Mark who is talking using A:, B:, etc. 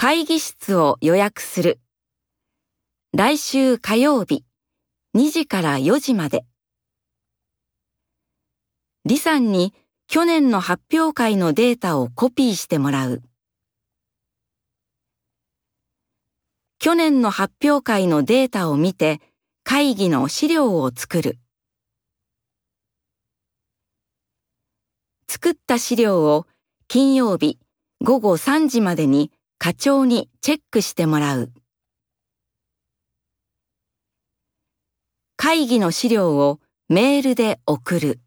A: 会議室を予約する。来週火曜日、2時から4時まで。李さんに去年の発表会のデータをコピーしてもらう。去年の発表会のデータを見て会議の資料を作る。作った資料を金曜日午後3時までに課長にチェックしてもらう。会議の資料をメールで送る。